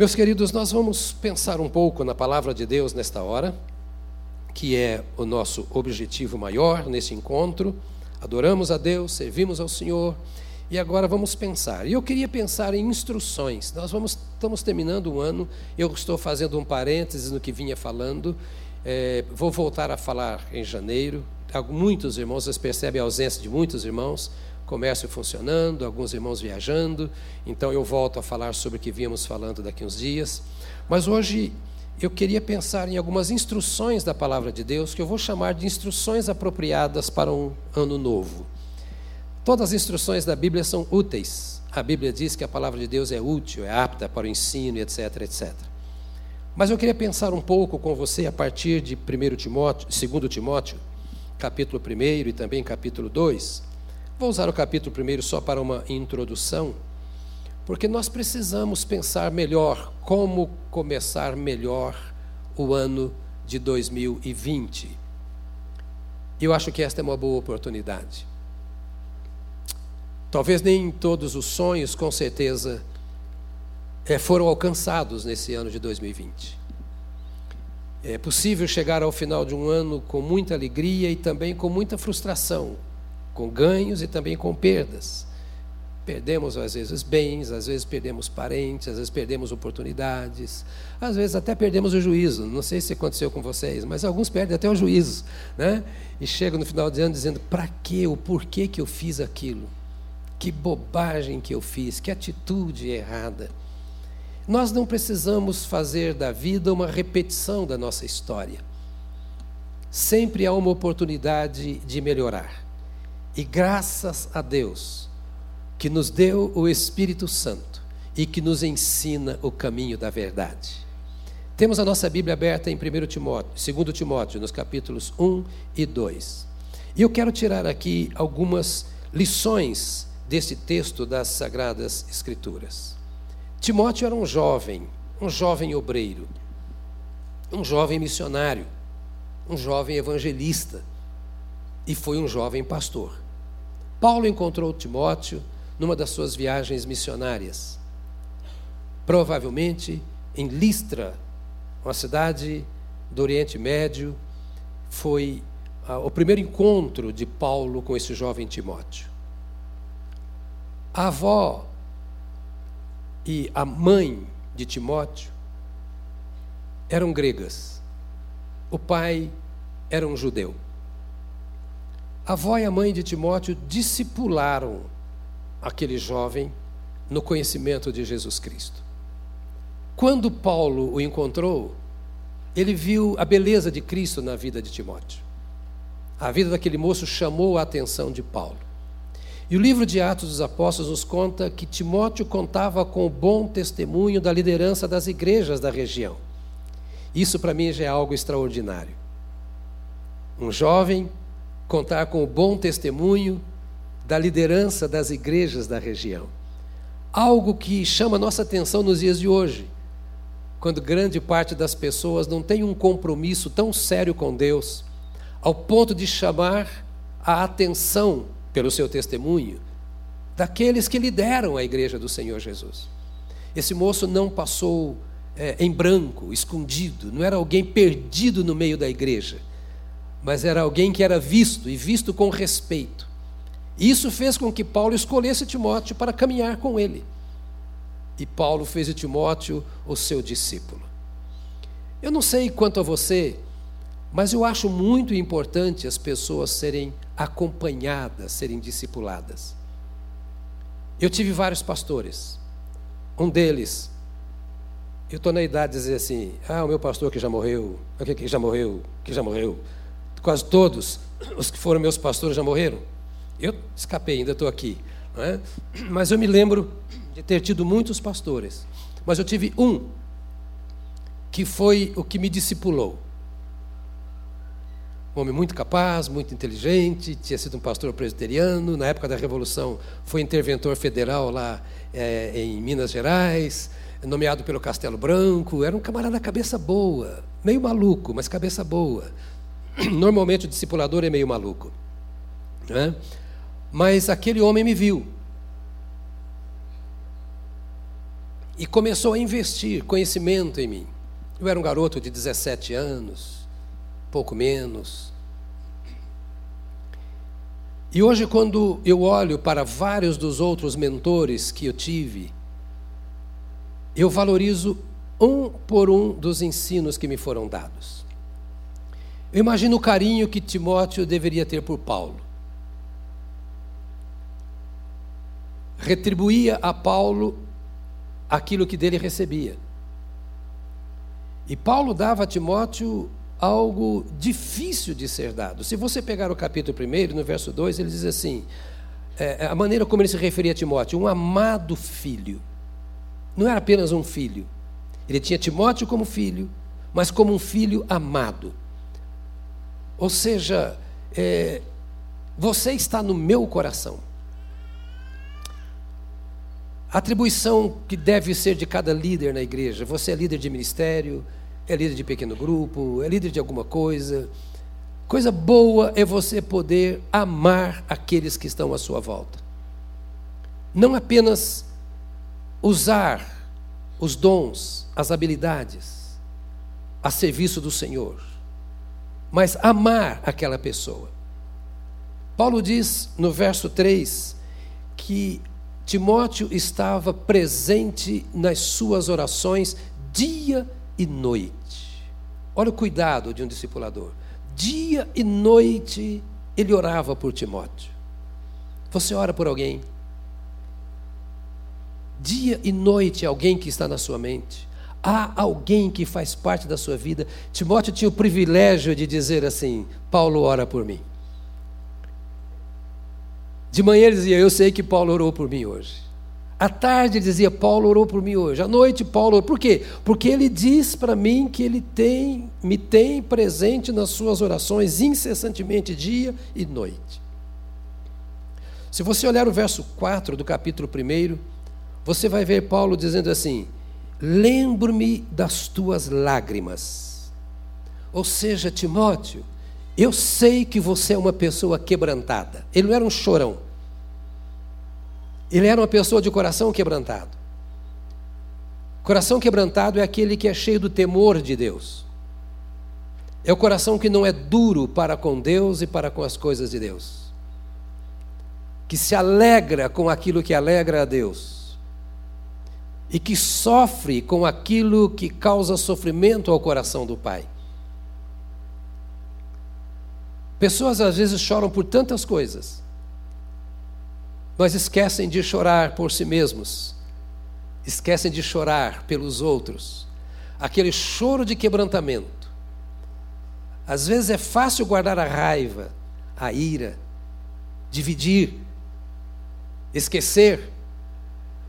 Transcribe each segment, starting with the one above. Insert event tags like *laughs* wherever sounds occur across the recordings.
Meus queridos, nós vamos pensar um pouco na palavra de Deus nesta hora, que é o nosso objetivo maior nesse encontro. Adoramos a Deus, servimos ao Senhor e agora vamos pensar. E eu queria pensar em instruções. Nós vamos, estamos terminando o ano, eu estou fazendo um parênteses no que vinha falando. É, vou voltar a falar em janeiro. Muitos irmãos, vocês percebem a ausência de muitos irmãos comércio funcionando, alguns irmãos viajando. Então eu volto a falar sobre o que víamos falando daqui uns dias. Mas hoje eu queria pensar em algumas instruções da palavra de Deus que eu vou chamar de instruções apropriadas para um ano novo. Todas as instruções da Bíblia são úteis. A Bíblia diz que a palavra de Deus é útil, é apta para o ensino, etc, etc. Mas eu queria pensar um pouco com você a partir de 1 Timóteo, 2 Timóteo, capítulo 1 e também capítulo 2, Vou usar o capítulo primeiro só para uma introdução, porque nós precisamos pensar melhor como começar melhor o ano de 2020. Eu acho que esta é uma boa oportunidade. Talvez nem todos os sonhos, com certeza, é, foram alcançados nesse ano de 2020. É possível chegar ao final de um ano com muita alegria e também com muita frustração, com ganhos e também com perdas. Perdemos, às vezes, bens, às vezes perdemos parentes, às vezes perdemos oportunidades, às vezes até perdemos o juízo. Não sei se aconteceu com vocês, mas alguns perdem até o juízo. Né? E chegam no final de ano dizendo: para quê? O porquê que eu fiz aquilo? Que bobagem que eu fiz, que atitude errada. Nós não precisamos fazer da vida uma repetição da nossa história. Sempre há uma oportunidade de melhorar. E graças a Deus que nos deu o Espírito Santo e que nos ensina o caminho da verdade. Temos a nossa Bíblia aberta em 1 Timóteo, 2 Timóteo, nos capítulos 1 e 2. E eu quero tirar aqui algumas lições desse texto das Sagradas Escrituras. Timóteo era um jovem, um jovem obreiro, um jovem missionário, um jovem evangelista e foi um jovem pastor. Paulo encontrou Timóteo numa das suas viagens missionárias. Provavelmente em Listra, uma cidade do Oriente Médio, foi ah, o primeiro encontro de Paulo com esse jovem Timóteo. A avó e a mãe de Timóteo eram gregas. O pai era um judeu. A avó e a mãe de Timóteo discipularam aquele jovem no conhecimento de Jesus Cristo. Quando Paulo o encontrou, ele viu a beleza de Cristo na vida de Timóteo. A vida daquele moço chamou a atenção de Paulo. E o livro de Atos dos Apóstolos nos conta que Timóteo contava com o bom testemunho da liderança das igrejas da região. Isso para mim já é algo extraordinário. Um jovem contar com o bom testemunho da liderança das igrejas da região. Algo que chama nossa atenção nos dias de hoje, quando grande parte das pessoas não tem um compromisso tão sério com Deus, ao ponto de chamar a atenção pelo seu testemunho daqueles que lideram a igreja do Senhor Jesus. Esse moço não passou é, em branco, escondido, não era alguém perdido no meio da igreja mas era alguém que era visto e visto com respeito. Isso fez com que Paulo escolhesse Timóteo para caminhar com ele. E Paulo fez de Timóteo o seu discípulo. Eu não sei quanto a você, mas eu acho muito importante as pessoas serem acompanhadas, serem discipuladas. Eu tive vários pastores. Um deles, eu estou na idade de dizer assim: ah, o meu pastor que já morreu, que já morreu, que já morreu quase todos os que foram meus pastores já morreram. Eu escapei, ainda estou aqui. É? Mas eu me lembro de ter tido muitos pastores. Mas eu tive um que foi o que me discipulou. Um homem muito capaz, muito inteligente, tinha sido um pastor presbiteriano, na época da Revolução foi interventor federal lá é, em Minas Gerais, nomeado pelo Castelo Branco, era um camarada cabeça boa, meio maluco, mas cabeça boa. *clears throat* Normalmente o discipulador é meio maluco. Né? Mas aquele homem me viu. e começou a investir conhecimento em mim. Eu era um garoto de 17 anos, pouco menos. E hoje, quando eu olho para vários dos outros mentores que eu tive, eu valorizo um por um dos ensinos que me foram dados. Eu imagino o carinho que Timóteo deveria ter por Paulo. Retribuía a Paulo aquilo que dele recebia. E Paulo dava a Timóteo algo difícil de ser dado. Se você pegar o capítulo 1, no verso 2, ele diz assim: é, a maneira como ele se referia a Timóteo, um amado filho. Não era apenas um filho. Ele tinha Timóteo como filho, mas como um filho amado. Ou seja, é, você está no meu coração. A atribuição que deve ser de cada líder na igreja. Você é líder de ministério, é líder de pequeno grupo, é líder de alguma coisa. Coisa boa é você poder amar aqueles que estão à sua volta. Não apenas usar os dons, as habilidades a serviço do Senhor, mas amar aquela pessoa. Paulo diz no verso 3 que Timóteo estava presente nas suas orações dia e noite. Olha o cuidado de um discipulador. Dia e noite ele orava por Timóteo. Você ora por alguém? Dia e noite alguém que está na sua mente. Há alguém que faz parte da sua vida. Timóteo tinha o privilégio de dizer assim: Paulo ora por mim. De manhã ele dizia: Eu sei que Paulo orou por mim hoje. À tarde ele dizia: Paulo orou por mim hoje. À noite Paulo orou. Por quê? Porque ele diz para mim que ele tem, me tem presente nas suas orações incessantemente, dia e noite. Se você olhar o verso 4 do capítulo 1, você vai ver Paulo dizendo assim: Lembro-me das tuas lágrimas. Ou seja, Timóteo, eu sei que você é uma pessoa quebrantada. Ele não era um chorão. Ele era uma pessoa de coração quebrantado. Coração quebrantado é aquele que é cheio do temor de Deus. É o coração que não é duro para com Deus e para com as coisas de Deus. Que se alegra com aquilo que alegra a Deus. E que sofre com aquilo que causa sofrimento ao coração do Pai. Pessoas às vezes choram por tantas coisas, mas esquecem de chorar por si mesmos, esquecem de chorar pelos outros. Aquele choro de quebrantamento. Às vezes é fácil guardar a raiva, a ira, dividir, esquecer.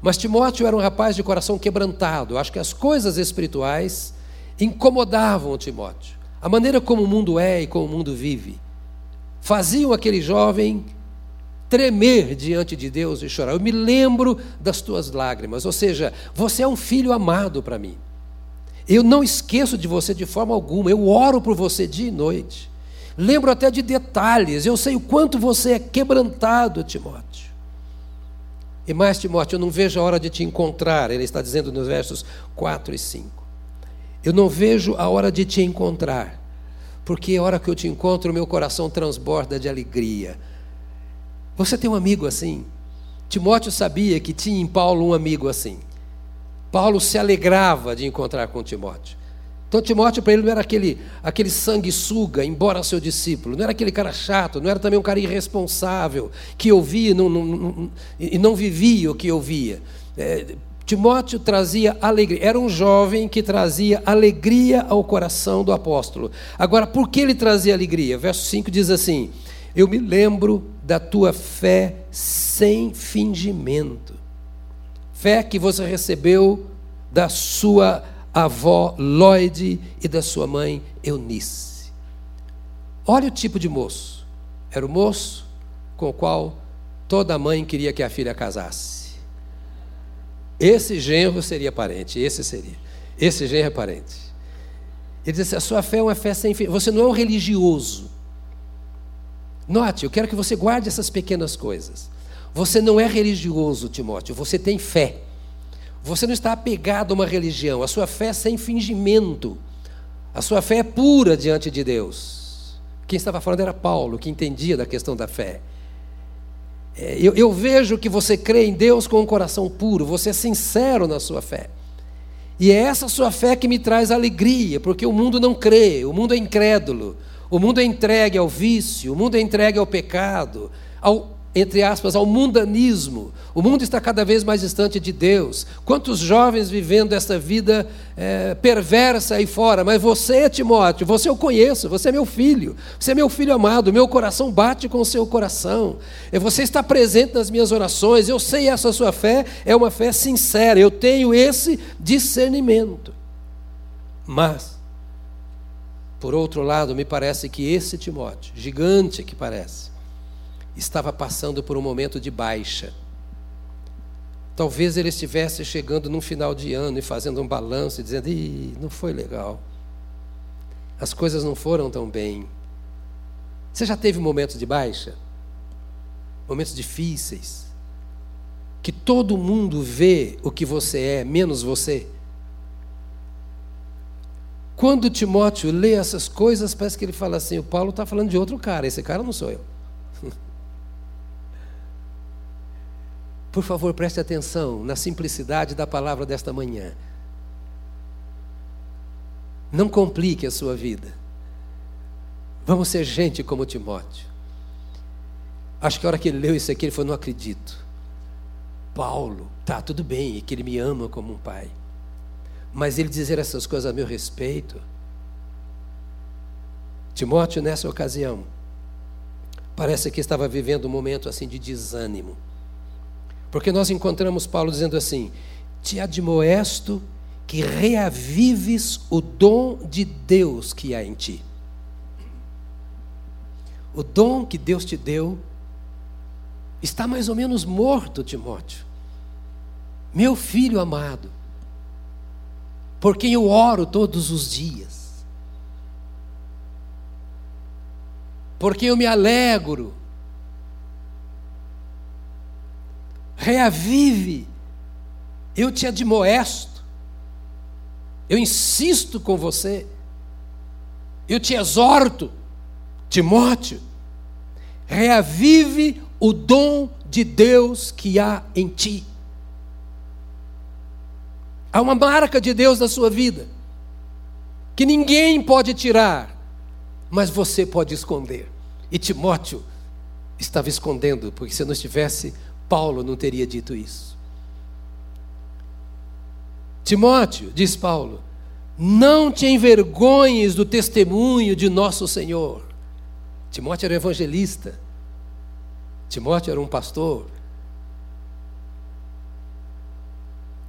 Mas Timóteo era um rapaz de coração quebrantado. Acho que as coisas espirituais incomodavam Timóteo. A maneira como o mundo é e como o mundo vive faziam aquele jovem tremer diante de Deus e chorar. Eu me lembro das tuas lágrimas, ou seja, você é um filho amado para mim. Eu não esqueço de você de forma alguma, eu oro por você dia e noite. Lembro até de detalhes, eu sei o quanto você é quebrantado, Timóteo. E mais, Timóteo, eu não vejo a hora de te encontrar, ele está dizendo nos versos 4 e 5. Eu não vejo a hora de te encontrar porque a hora que eu te encontro, meu coração transborda de alegria. Você tem um amigo assim? Timóteo sabia que tinha em Paulo um amigo assim. Paulo se alegrava de encontrar com Timóteo. Então, Timóteo, para ele, não era aquele, aquele sanguessuga, embora seu discípulo, não era aquele cara chato, não era também um cara irresponsável, que ouvia não, não, não, e não vivia o que ouvia. É, Timóteo trazia alegria, era um jovem que trazia alegria ao coração do apóstolo. Agora, por que ele trazia alegria? Verso 5 diz assim: Eu me lembro da tua fé sem fingimento, fé que você recebeu da sua avó Lloyd e da sua mãe Eunice. Olha o tipo de moço. Era o moço com o qual toda mãe queria que a filha casasse. Esse genro seria parente, esse seria. Esse genro é parente. Ele diz a sua fé é uma fé sem fim. Você não é um religioso. Note, eu quero que você guarde essas pequenas coisas. Você não é religioso, Timóteo, você tem fé. Você não está apegado a uma religião. A sua fé é sem fingimento. A sua fé é pura diante de Deus. Quem estava falando era Paulo, que entendia da questão da fé. É, eu, eu vejo que você crê em Deus com um coração puro, você é sincero na sua fé. E é essa sua fé que me traz alegria, porque o mundo não crê, o mundo é incrédulo, o mundo é entregue ao vício, o mundo é entregue ao pecado, ao entre aspas, ao mundanismo. O mundo está cada vez mais distante de Deus. Quantos jovens vivendo essa vida é, perversa aí fora? Mas você, Timóteo, você eu conheço, você é meu filho, você é meu filho amado, meu coração bate com o seu coração. Você está presente nas minhas orações, eu sei essa sua fé é uma fé sincera, eu tenho esse discernimento. Mas, por outro lado, me parece que esse Timóteo, gigante que parece, estava passando por um momento de baixa. Talvez ele estivesse chegando num final de ano e fazendo um balanço e dizendo: Ih, não foi legal. As coisas não foram tão bem. Você já teve momentos de baixa? Momentos difíceis? Que todo mundo vê o que você é, menos você? Quando Timóteo lê essas coisas, parece que ele fala assim: o Paulo está falando de outro cara, esse cara não sou eu. *laughs* Por favor, preste atenção na simplicidade da palavra desta manhã. Não complique a sua vida. Vamos ser gente como Timóteo. Acho que a hora que ele leu isso aqui, ele falou: Não acredito. Paulo, tá, tudo bem, e que ele me ama como um pai. Mas ele dizer essas coisas a meu respeito. Timóteo, nessa ocasião, parece que estava vivendo um momento assim de desânimo. Porque nós encontramos Paulo dizendo assim: Te admoesto que reavives o dom de Deus que há em ti. O dom que Deus te deu está mais ou menos morto, Timóteo. Meu filho amado, por quem eu oro todos os dias, por quem eu me alegro, reavive. Eu te admoesto. Eu insisto com você. Eu te exorto, Timóteo, reavive o dom de Deus que há em ti. Há uma marca de Deus na sua vida, que ninguém pode tirar, mas você pode esconder. E Timóteo estava escondendo, porque se não estivesse, Paulo não teria dito isso. Timóteo, diz Paulo, não te envergonhes do testemunho de nosso Senhor. Timóteo era evangelista. Timóteo era um pastor.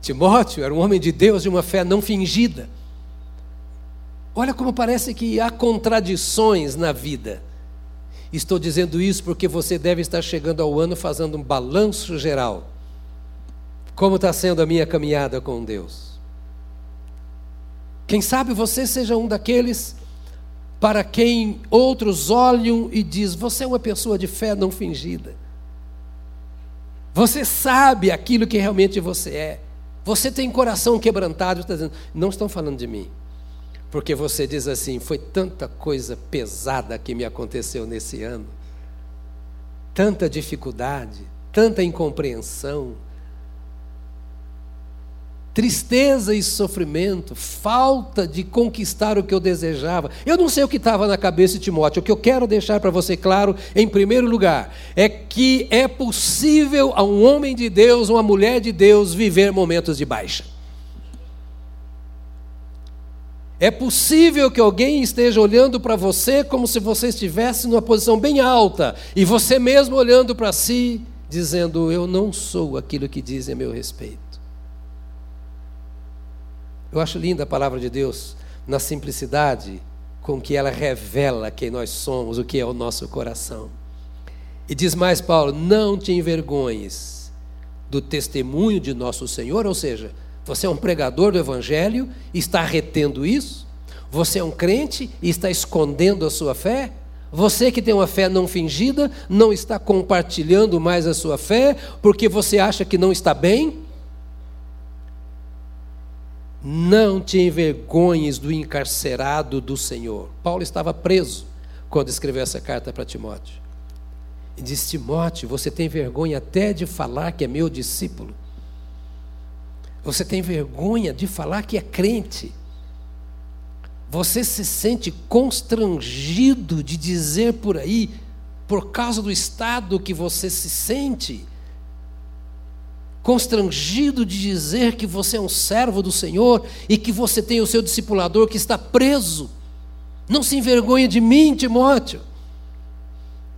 Timóteo era um homem de Deus de uma fé não fingida. Olha como parece que há contradições na vida. Estou dizendo isso porque você deve estar chegando ao ano fazendo um balanço geral. Como está sendo a minha caminhada com Deus? Quem sabe você seja um daqueles para quem outros olham e diz: você é uma pessoa de fé não fingida. Você sabe aquilo que realmente você é. Você tem coração quebrantado, está dizendo, não estão falando de mim. Porque você diz assim: foi tanta coisa pesada que me aconteceu nesse ano, tanta dificuldade, tanta incompreensão, tristeza e sofrimento, falta de conquistar o que eu desejava. Eu não sei o que estava na cabeça de Timóteo. O que eu quero deixar para você claro, em primeiro lugar, é que é possível a um homem de Deus, uma mulher de Deus, viver momentos de baixa. É possível que alguém esteja olhando para você como se você estivesse numa posição bem alta e você mesmo olhando para si, dizendo: Eu não sou aquilo que dizem a meu respeito. Eu acho linda a palavra de Deus na simplicidade com que ela revela quem nós somos, o que é o nosso coração. E diz mais Paulo: Não te envergonhes do testemunho de nosso Senhor, ou seja, você é um pregador do Evangelho e está retendo isso? Você é um crente e está escondendo a sua fé? Você que tem uma fé não fingida, não está compartilhando mais a sua fé porque você acha que não está bem? Não te envergonhes do encarcerado do Senhor. Paulo estava preso quando escreveu essa carta para Timóteo. E disse: Timóteo, você tem vergonha até de falar que é meu discípulo. Você tem vergonha de falar que é crente. Você se sente constrangido de dizer por aí, por causa do estado que você se sente, constrangido de dizer que você é um servo do Senhor e que você tem o seu discipulador que está preso. Não se envergonhe de mim, Timóteo.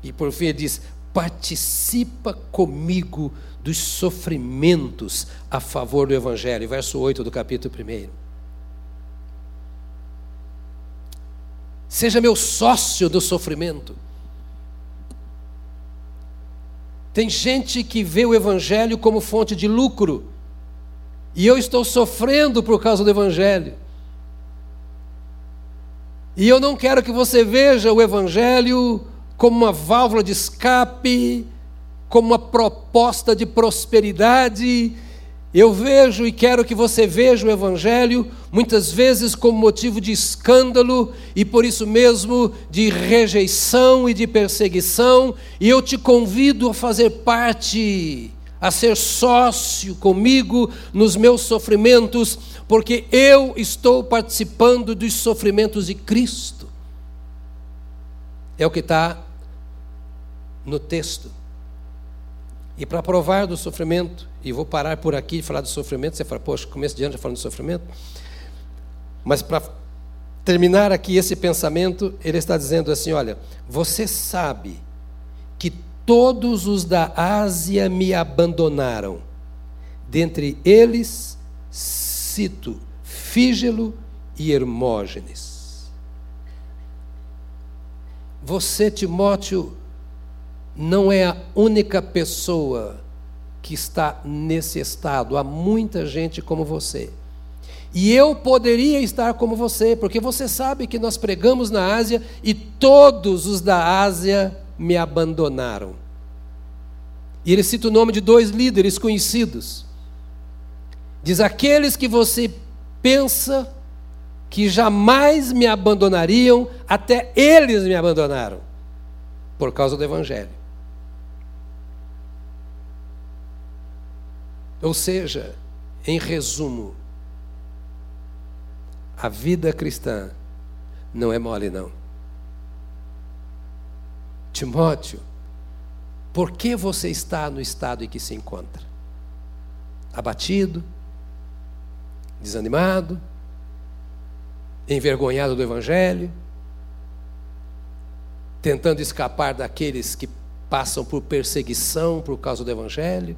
E por fim ele diz: participa comigo dos sofrimentos a favor do Evangelho. Verso 8 do capítulo 1. Seja meu sócio do sofrimento. Tem gente que vê o Evangelho como fonte de lucro, e eu estou sofrendo por causa do Evangelho. E eu não quero que você veja o Evangelho como uma válvula de escape, como uma proposta de prosperidade eu vejo e quero que você veja o Evangelho muitas vezes como motivo de escândalo e por isso mesmo de rejeição e de perseguição, e eu te convido a fazer parte, a ser sócio comigo nos meus sofrimentos, porque eu estou participando dos sofrimentos de Cristo. É o que está no texto. E para provar do sofrimento, e vou parar por aqui de falar do sofrimento, você fala, poxa, começo de ano já falando de sofrimento. Mas para terminar aqui esse pensamento, ele está dizendo assim: olha, você sabe que todos os da Ásia me abandonaram. Dentre eles, cito Fígelo e Hermógenes. Você, Timóteo, não é a única pessoa que está nesse estado. Há muita gente como você. E eu poderia estar como você, porque você sabe que nós pregamos na Ásia e todos os da Ásia me abandonaram. E ele cita o nome de dois líderes conhecidos. Diz: aqueles que você pensa que jamais me abandonariam, até eles me abandonaram, por causa do Evangelho. Ou seja, em resumo, a vida cristã não é mole, não. Timóteo, por que você está no estado em que se encontra? Abatido, desanimado, envergonhado do Evangelho, tentando escapar daqueles que passam por perseguição por causa do Evangelho?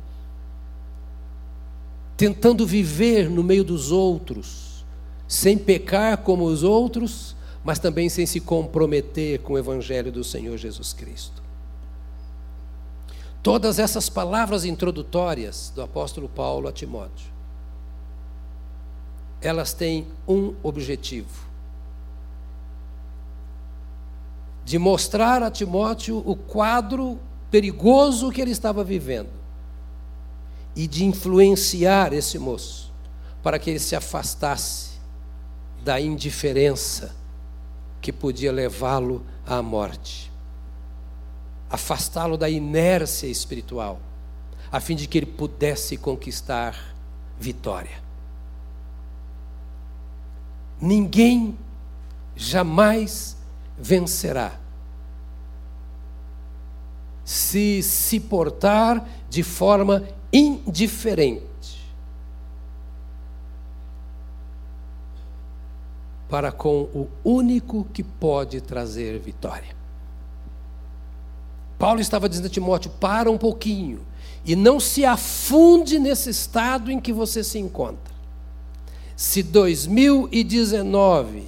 Tentando viver no meio dos outros, sem pecar como os outros, mas também sem se comprometer com o Evangelho do Senhor Jesus Cristo. Todas essas palavras introdutórias do apóstolo Paulo a Timóteo, elas têm um objetivo: de mostrar a Timóteo o quadro perigoso que ele estava vivendo e de influenciar esse moço para que ele se afastasse da indiferença que podia levá-lo à morte, afastá-lo da inércia espiritual, a fim de que ele pudesse conquistar vitória. Ninguém jamais vencerá se se portar de forma indiferente para com o único que pode trazer vitória. Paulo estava dizendo a Timóteo: para um pouquinho e não se afunde nesse estado em que você se encontra. Se 2019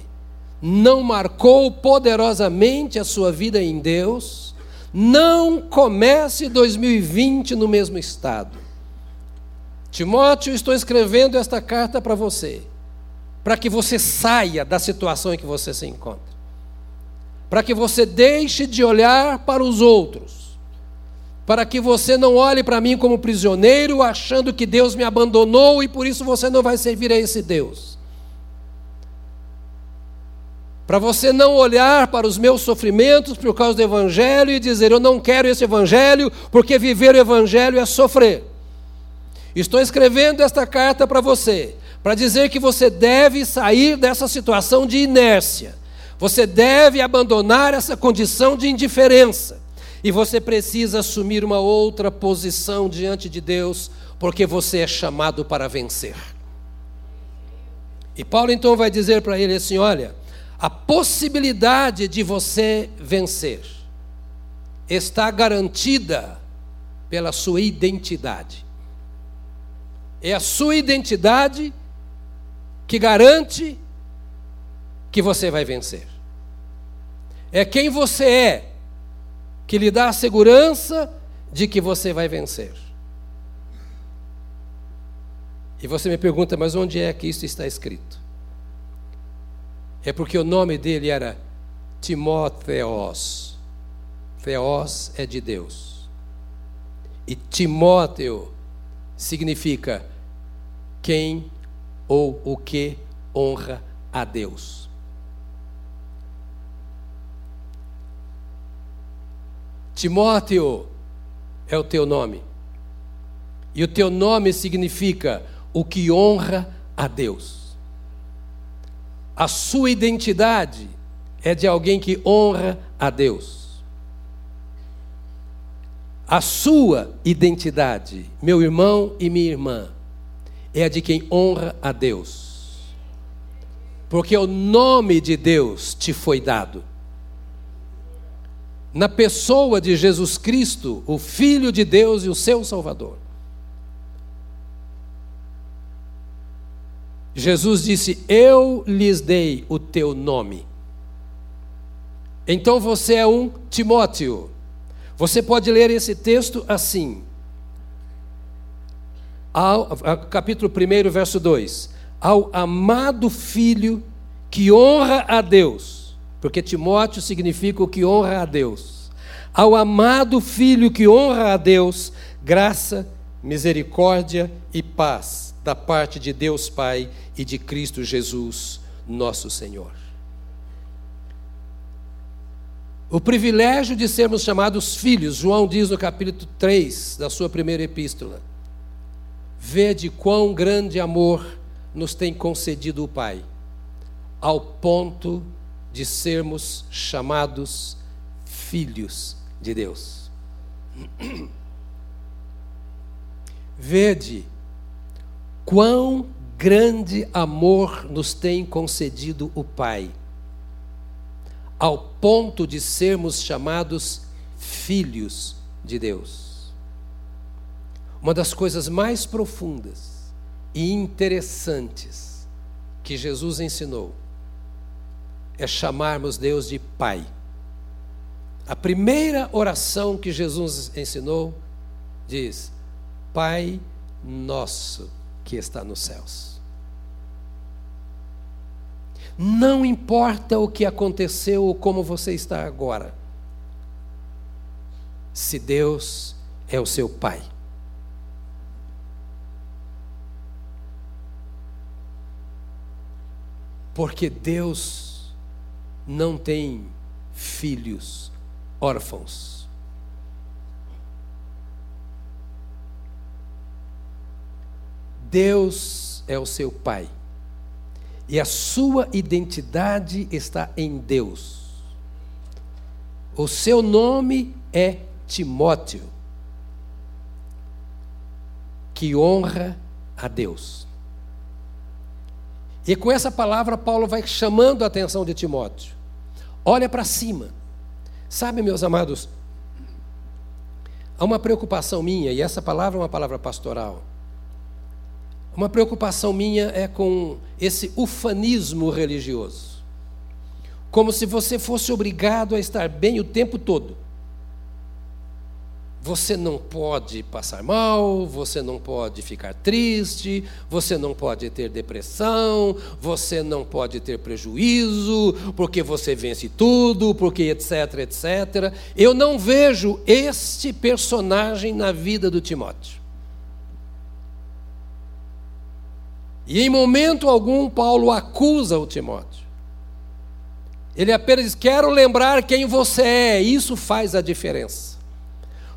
não marcou poderosamente a sua vida em Deus, não comece 2020 no mesmo estado. Timóteo, estou escrevendo esta carta para você, para que você saia da situação em que você se encontra, para que você deixe de olhar para os outros, para que você não olhe para mim como prisioneiro, achando que Deus me abandonou e por isso você não vai servir a esse Deus. para você não olhar para os meus sofrimentos por causa do Evangelho e dizer: Eu não quero esse Evangelho, porque viver o Evangelho é sofrer. Estou escrevendo esta carta para você, para dizer que você deve sair dessa situação de inércia, você deve abandonar essa condição de indiferença, e você precisa assumir uma outra posição diante de Deus, porque você é chamado para vencer. E Paulo então vai dizer para ele assim: Olha a possibilidade de você vencer está garantida pela sua identidade. É a sua identidade que garante que você vai vencer. É quem você é que lhe dá a segurança de que você vai vencer. E você me pergunta, mas onde é que isso está escrito? é porque o nome dele era Timóteos. Theos é de Deus. E Timóteo significa quem ou o que honra a Deus. Timóteo é o teu nome. E o teu nome significa o que honra a Deus. A sua identidade é de alguém que honra a Deus. A sua identidade, meu irmão e minha irmã, é a de quem honra a Deus. Porque o nome de Deus te foi dado. Na pessoa de Jesus Cristo, o Filho de Deus e o seu Salvador. Jesus disse: Eu lhes dei o teu nome. Então você é um Timóteo. Você pode ler esse texto assim. Ao, capítulo 1, verso 2: Ao amado filho que honra a Deus, porque Timóteo significa o que honra a Deus. Ao amado filho que honra a Deus, graça, misericórdia e paz da parte de Deus Pai e de Cristo Jesus, nosso Senhor. O privilégio de sermos chamados filhos, João diz no capítulo 3 da sua primeira epístola: Vede quão grande amor nos tem concedido o Pai, ao ponto de sermos chamados filhos de Deus. *clears throat* Vede Quão grande amor nos tem concedido o Pai, ao ponto de sermos chamados filhos de Deus. Uma das coisas mais profundas e interessantes que Jesus ensinou é chamarmos Deus de Pai. A primeira oração que Jesus ensinou diz: Pai nosso que está nos céus. Não importa o que aconteceu ou como você está agora, se Deus é o seu Pai. Porque Deus não tem filhos órfãos. Deus é o seu Pai. E a sua identidade está em Deus. O seu nome é Timóteo, que honra a Deus. E com essa palavra, Paulo vai chamando a atenção de Timóteo. Olha para cima. Sabe, meus amados, há uma preocupação minha, e essa palavra é uma palavra pastoral. Uma preocupação minha é com esse ufanismo religioso. Como se você fosse obrigado a estar bem o tempo todo. Você não pode passar mal, você não pode ficar triste, você não pode ter depressão, você não pode ter prejuízo, porque você vence tudo, porque etc, etc. Eu não vejo este personagem na vida do Timóteo. E em momento algum, Paulo acusa o Timóteo. Ele apenas diz: Quero lembrar quem você é. Isso faz a diferença.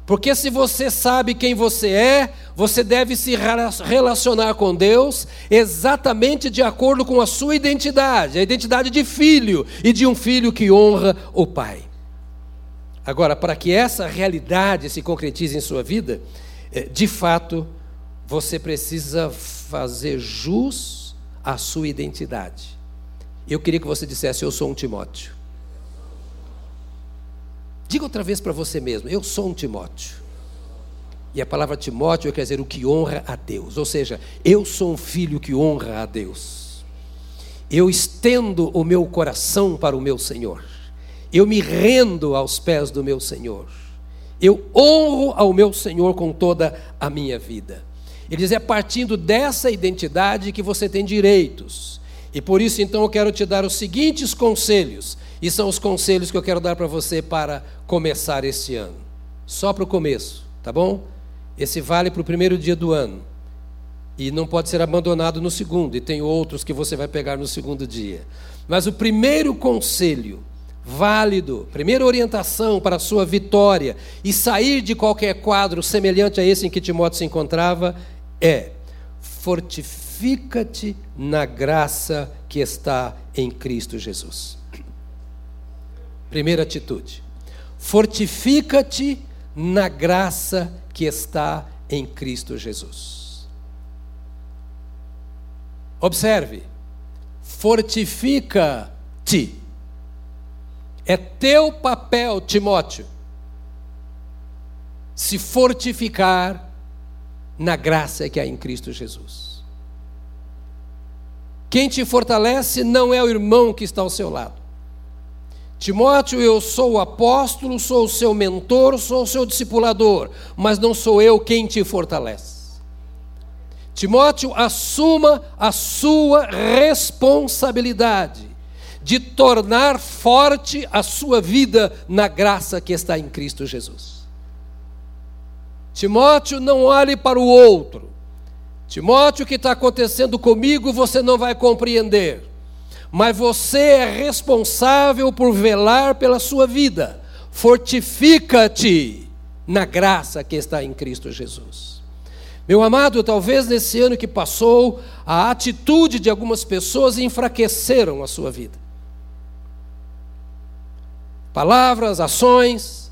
Porque se você sabe quem você é, você deve se relacionar com Deus exatamente de acordo com a sua identidade, a identidade de filho e de um filho que honra o pai. Agora, para que essa realidade se concretize em sua vida, eh, de fato, você precisa fazer jus à sua identidade. Eu queria que você dissesse: Eu sou um Timóteo. Diga outra vez para você mesmo: Eu sou um Timóteo. E a palavra Timóteo quer dizer o que honra a Deus. Ou seja, eu sou um filho que honra a Deus. Eu estendo o meu coração para o meu Senhor. Eu me rendo aos pés do meu Senhor. Eu honro ao meu Senhor com toda a minha vida. Ele diz: é partindo dessa identidade que você tem direitos. E por isso, então, eu quero te dar os seguintes conselhos e são os conselhos que eu quero dar para você para começar este ano. Só para o começo, tá bom? Esse vale para o primeiro dia do ano. E não pode ser abandonado no segundo, e tem outros que você vai pegar no segundo dia. Mas o primeiro conselho válido, primeira orientação para a sua vitória e sair de qualquer quadro semelhante a esse em que Timóteo se encontrava é: fortifica-te na graça que está em Cristo Jesus. Primeira atitude. Fortifica-te na graça que está em Cristo Jesus. Observe, fortifica-te. É teu papel, Timóteo, se fortificar na graça que há em Cristo Jesus. Quem te fortalece não é o irmão que está ao seu lado. Timóteo, eu sou o apóstolo, sou o seu mentor, sou o seu discipulador, mas não sou eu quem te fortalece. Timóteo, assuma a sua responsabilidade de tornar forte a sua vida na graça que está em Cristo Jesus. Timóteo, não olhe para o outro. Timóteo, o que está acontecendo comigo você não vai compreender mas você é responsável por velar pela sua vida. Fortifica-te na graça que está em Cristo Jesus. Meu amado, talvez nesse ano que passou, a atitude de algumas pessoas enfraqueceram a sua vida. Palavras, ações,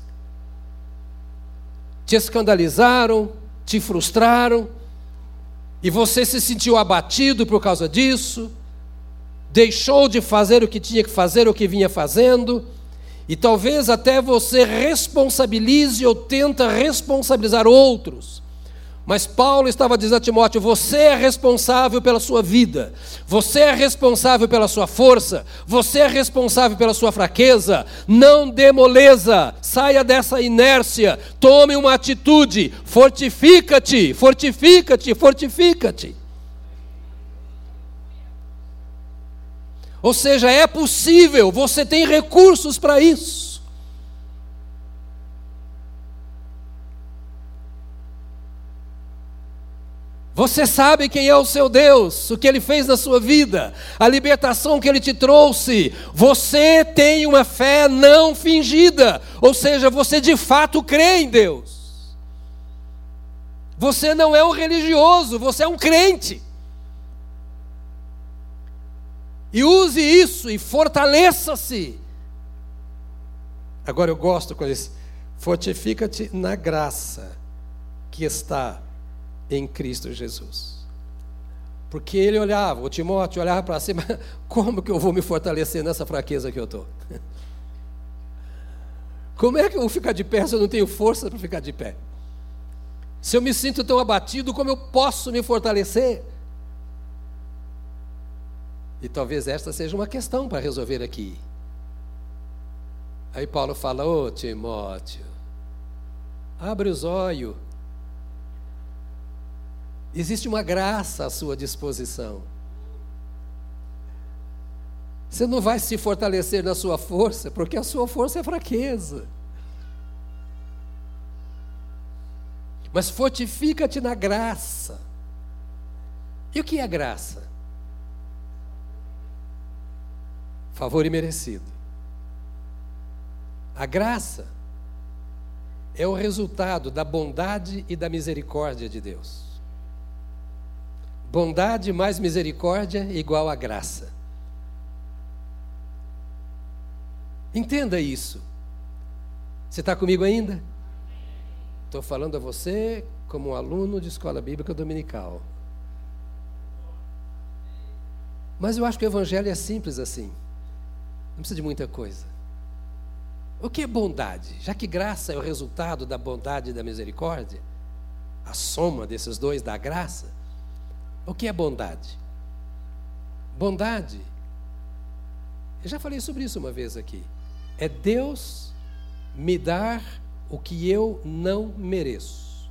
te escandalizaram, te frustraram, e você se sentiu abatido por causa disso deixou de fazer o que tinha que fazer, o que vinha fazendo, e talvez até você responsabilize ou tenta responsabilizar outros. Mas Paulo estava dizendo a Timóteo: você é responsável pela sua vida, você é responsável pela sua força, você é responsável pela sua fraqueza. Não dê moleza, saia dessa inércia, tome uma atitude, fortifica-te, fortifica-te, fortifica-te. Ou seja, é possível, você tem recursos para isso. Você sabe quem é o seu Deus, o que ele fez na sua vida, a libertação que ele te trouxe. Você tem uma fé não fingida, ou seja, você de fato crê em Deus. Você não é um religioso, você é um crente. E use isso e fortaleça-se. Agora eu gosto quando diz: fortifica-te na graça que está em Cristo Jesus. Porque ele olhava, o Timóteo olhava para cima, *laughs* como que eu vou me fortalecer nessa fraqueza que eu estou? *laughs* Como é que eu vou ficar de pé se eu não tenho força para ficar de pé? Se eu me sinto tão abatido, como eu posso me fortalecer? E talvez esta seja uma questão para resolver aqui. Aí Paulo fala: Ô oh, Timóteo, abre os olhos. Existe uma graça à sua disposição. Você não vai se fortalecer na sua força, porque a sua força é fraqueza. Mas fortifica-te na graça. E o que é graça? favor imerecido. A graça é o resultado da bondade e da misericórdia de Deus. Bondade mais misericórdia igual a graça. Entenda isso. Você está comigo ainda? Estou falando a você como um aluno de escola bíblica dominical. Mas eu acho que o Evangelho é simples assim. Não precisa de muita coisa. O que é bondade? Já que graça é o resultado da bondade e da misericórdia, a soma desses dois da graça, o que é bondade? Bondade, eu já falei sobre isso uma vez aqui, é Deus me dar o que eu não mereço.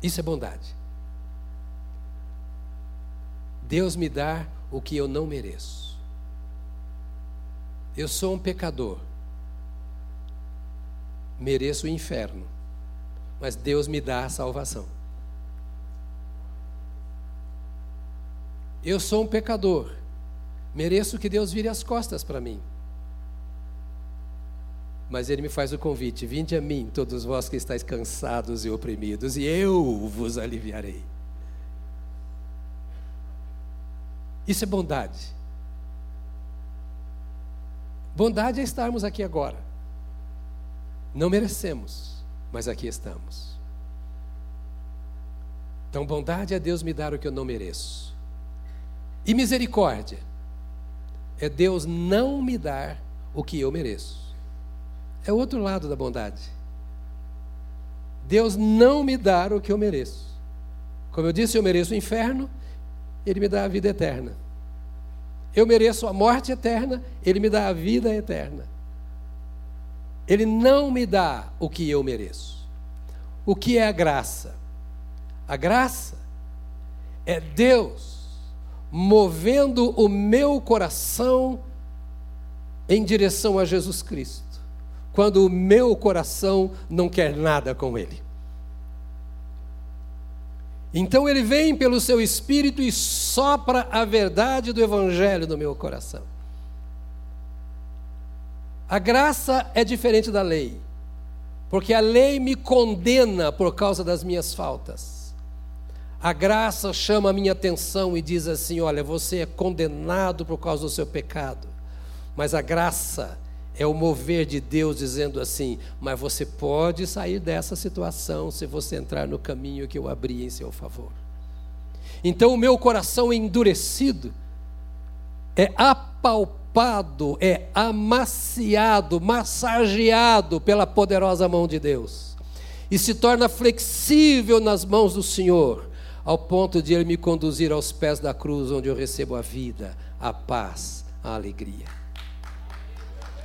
Isso é bondade. Deus me dá o que eu não mereço. Eu sou um pecador. Mereço o inferno. Mas Deus me dá a salvação. Eu sou um pecador. Mereço que Deus vire as costas para mim. Mas ele me faz o convite: vinde a mim, todos vós que estáis cansados e oprimidos, e eu vos aliviarei. Isso é bondade. Bondade é estarmos aqui agora. Não merecemos, mas aqui estamos. Então, bondade é Deus me dar o que eu não mereço. E misericórdia é Deus não me dar o que eu mereço. É o outro lado da bondade. Deus não me dar o que eu mereço. Como eu disse, eu mereço o inferno, Ele me dá a vida eterna. Eu mereço a morte eterna, Ele me dá a vida eterna. Ele não me dá o que eu mereço. O que é a graça? A graça é Deus movendo o meu coração em direção a Jesus Cristo quando o meu coração não quer nada com Ele. Então ele vem pelo seu espírito e sopra a verdade do Evangelho no meu coração. A graça é diferente da lei, porque a lei me condena por causa das minhas faltas. A graça chama a minha atenção e diz assim: olha, você é condenado por causa do seu pecado, mas a graça é o mover de Deus dizendo assim: mas você pode sair dessa situação se você entrar no caminho que eu abri em seu favor. Então o meu coração endurecido é é amaciado, massageado pela poderosa mão de Deus e se torna flexível nas mãos do Senhor, ao ponto de Ele me conduzir aos pés da cruz, onde eu recebo a vida, a paz, a alegria.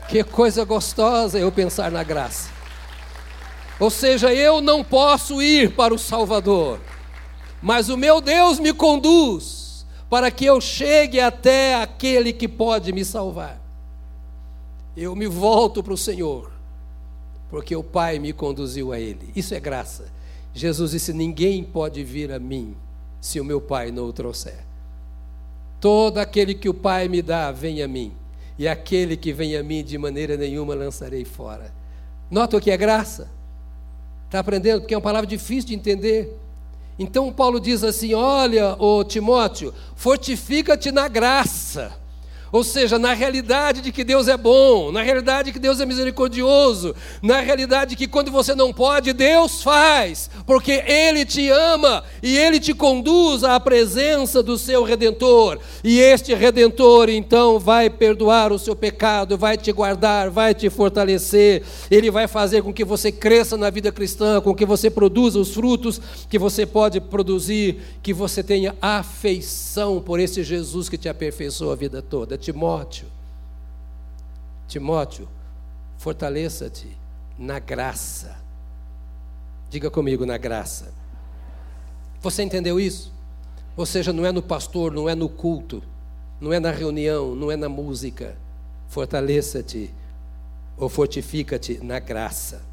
Que coisa gostosa eu pensar na graça. Ou seja, eu não posso ir para o Salvador, mas o meu Deus me conduz para que eu chegue até aquele que pode me salvar. Eu me volto para o Senhor, porque o Pai me conduziu a Ele. Isso é graça. Jesus disse: Ninguém pode vir a mim se o meu Pai não o trouxer. Todo aquele que o Pai me dá, vem a mim e aquele que vem a mim de maneira nenhuma lançarei fora. Nota o que é graça? Está aprendendo? Porque é uma palavra difícil de entender. Então Paulo diz assim: Olha, ô Timóteo, fortifica-te na graça ou seja, na realidade de que Deus é bom, na realidade de que Deus é misericordioso, na realidade de que quando você não pode, Deus faz, porque Ele te ama e Ele te conduz à presença do seu redentor. E este redentor então vai perdoar o seu pecado, vai te guardar, vai te fortalecer, Ele vai fazer com que você cresça na vida cristã, com que você produza os frutos que você pode produzir, que você tenha afeição por esse Jesus que te aperfeiçoou a vida toda. Timóteo, Timóteo, fortaleça-te na graça. Diga comigo, na graça. Você entendeu isso? Ou seja, não é no pastor, não é no culto, não é na reunião, não é na música. Fortaleça-te ou fortifica-te na graça.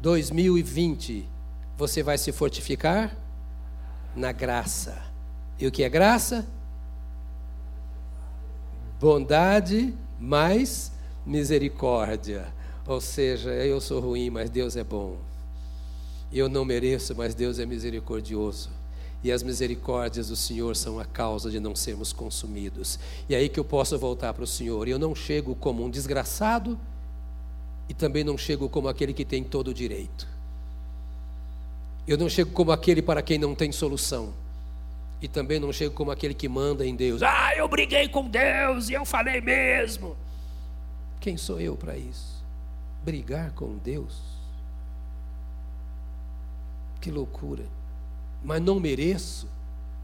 2020, você vai se fortificar na graça. E o que é graça? Bondade, mais misericórdia. Ou seja, eu sou ruim, mas Deus é bom. Eu não mereço, mas Deus é misericordioso. E as misericórdias do Senhor são a causa de não sermos consumidos. E é aí que eu posso voltar para o Senhor. Eu não chego como um desgraçado e também não chego como aquele que tem todo o direito. Eu não chego como aquele para quem não tem solução. E também não chego como aquele que manda em Deus. Ah, eu briguei com Deus e eu falei mesmo. Quem sou eu para isso? Brigar com Deus? Que loucura. Mas não mereço?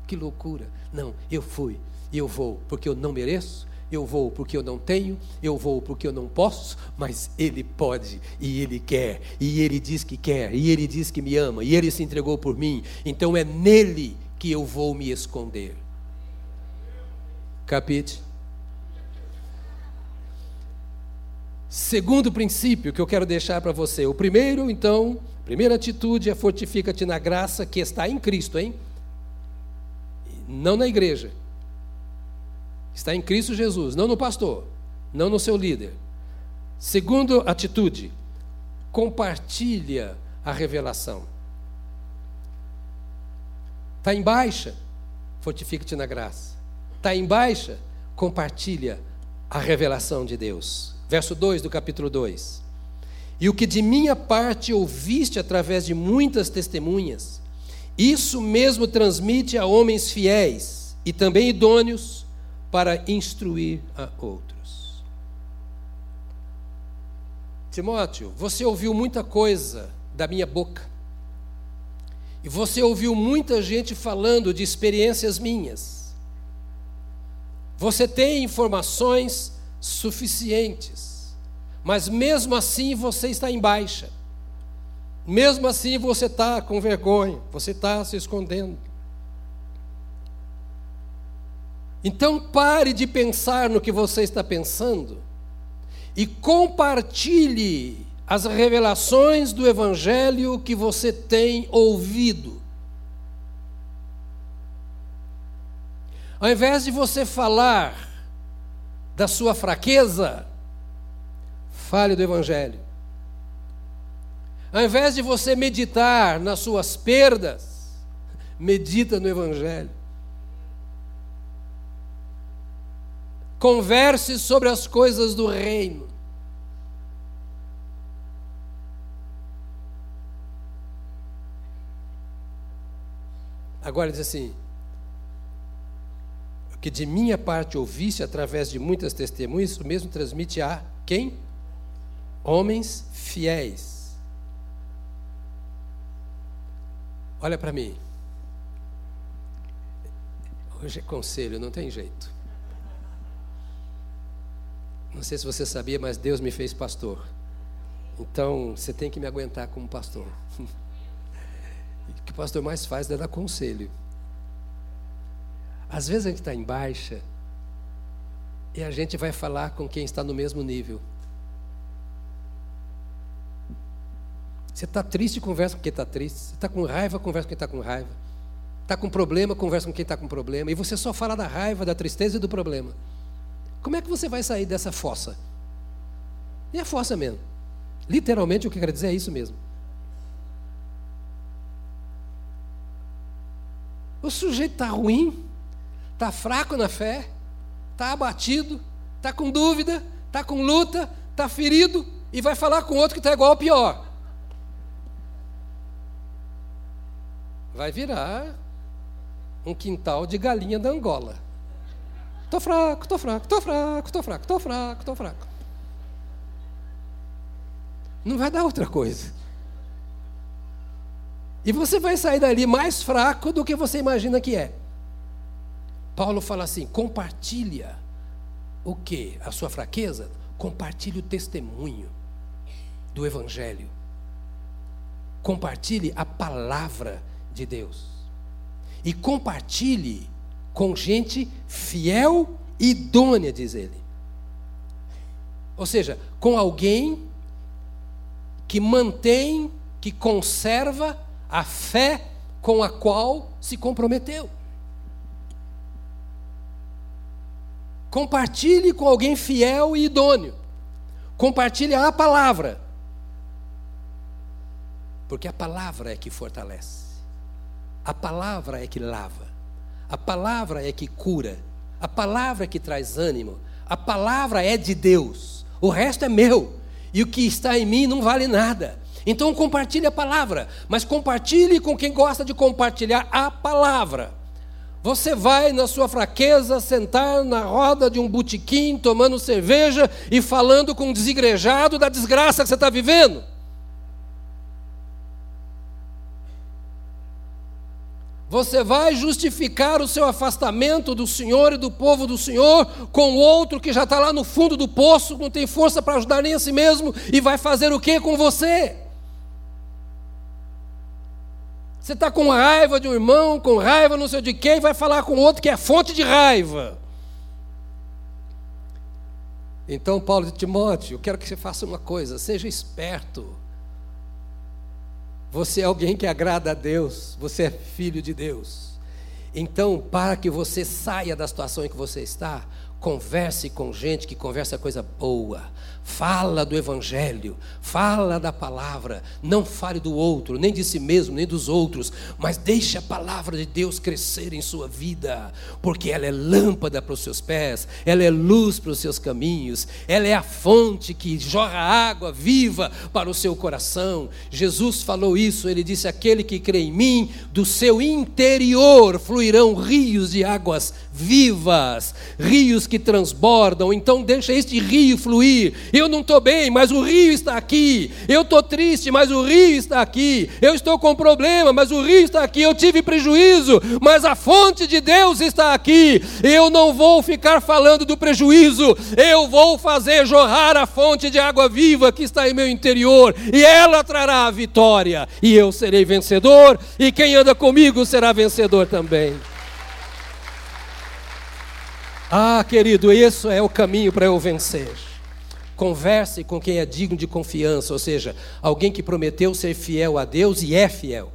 Que loucura. Não, eu fui e eu vou porque eu não mereço, eu vou porque eu não tenho, eu vou porque eu não posso, mas Ele pode e Ele quer, e Ele diz que quer, e Ele diz que me ama, e Ele se entregou por mim, então é nele que eu vou me esconder. Capite? Segundo princípio que eu quero deixar para você. O primeiro, então, primeira atitude é fortifica-te na graça que está em Cristo, hein? Não na igreja. Está em Cristo Jesus, não no pastor, não no seu líder. Segundo atitude, compartilha a revelação. Está em baixa, fortifica-te na graça. Está em baixa, compartilha a revelação de Deus verso 2 do capítulo 2. E o que de minha parte ouviste através de muitas testemunhas, isso mesmo transmite a homens fiéis e também idôneos para instruir a outros. Timóteo, você ouviu muita coisa da minha boca. E você ouviu muita gente falando de experiências minhas. Você tem informações suficientes. Mas mesmo assim você está em baixa. Mesmo assim você está com vergonha, você está se escondendo. Então pare de pensar no que você está pensando e compartilhe as revelações do Evangelho que você tem ouvido. Ao invés de você falar da sua fraqueza, fale do Evangelho. Ao invés de você meditar nas suas perdas, medita no Evangelho. Converse sobre as coisas do reino. Agora diz assim: que de minha parte ouvisse através de muitas testemunhas, o mesmo transmite a quem? Homens fiéis. Olha para mim. Hoje é conselho, não tem jeito. Não sei se você sabia, mas Deus me fez pastor. Então, você tem que me aguentar como pastor. *laughs* o que o pastor mais faz é dar conselho. Às vezes a gente está em baixa e a gente vai falar com quem está no mesmo nível. Você está triste, conversa com quem está triste. Você está com raiva, conversa com quem está com raiva. Está com problema, conversa com quem está com problema. E você só fala da raiva, da tristeza e do problema. Como é que você vai sair dessa fossa? E é fossa mesmo. Literalmente o que eu quero dizer é isso mesmo. O sujeito está ruim, está fraco na fé, está abatido, está com dúvida, está com luta, está ferido e vai falar com outro que está igual ou pior. Vai virar um quintal de galinha da Angola. Estou fraco, estou fraco, estou fraco, estou fraco, estou fraco, estou fraco. Não vai dar outra coisa. E você vai sair dali mais fraco do que você imagina que é. Paulo fala assim: compartilha o que? A sua fraqueza? Compartilhe o testemunho do Evangelho. Compartilhe a palavra de Deus. E compartilhe com gente fiel e idônea, diz ele. Ou seja, com alguém que mantém, que conserva a fé com a qual se comprometeu. Compartilhe com alguém fiel e idôneo. Compartilhe a palavra. Porque a palavra é que fortalece. A palavra é que lava. A palavra é que cura. A palavra é que traz ânimo. A palavra é de Deus. O resto é meu. E o que está em mim não vale nada. Então compartilhe a palavra, mas compartilhe com quem gosta de compartilhar a palavra. Você vai, na sua fraqueza, sentar na roda de um botequim, tomando cerveja e falando com um desigrejado da desgraça que você está vivendo? Você vai justificar o seu afastamento do Senhor e do povo do Senhor com outro que já está lá no fundo do poço, não tem força para ajudar nem a si mesmo, e vai fazer o que com você? Você está com raiva de um irmão, com raiva não sei de quem, vai falar com outro que é fonte de raiva. Então, Paulo de Timóteo, eu quero que você faça uma coisa: seja esperto. Você é alguém que agrada a Deus, você é filho de Deus. Então, para que você saia da situação em que você está, converse com gente que conversa coisa boa, Fala do Evangelho, fala da palavra, não fale do outro, nem de si mesmo, nem dos outros, mas deixe a palavra de Deus crescer em sua vida, porque ela é lâmpada para os seus pés, ela é luz para os seus caminhos, ela é a fonte que jorra água viva para o seu coração. Jesus falou isso, ele disse: Aquele que crê em mim, do seu interior fluirão rios de águas vivas, rios que transbordam. Então, deixa este rio fluir eu não estou bem, mas o rio está aqui. Eu estou triste, mas o rio está aqui. Eu estou com problema, mas o rio está aqui. Eu tive prejuízo, mas a fonte de Deus está aqui. Eu não vou ficar falando do prejuízo, eu vou fazer jorrar a fonte de água viva que está em meu interior, e ela trará a vitória, e eu serei vencedor, e quem anda comigo será vencedor também. Ah, querido, isso é o caminho para eu vencer. Converse com quem é digno de confiança, ou seja, alguém que prometeu ser fiel a Deus e é fiel.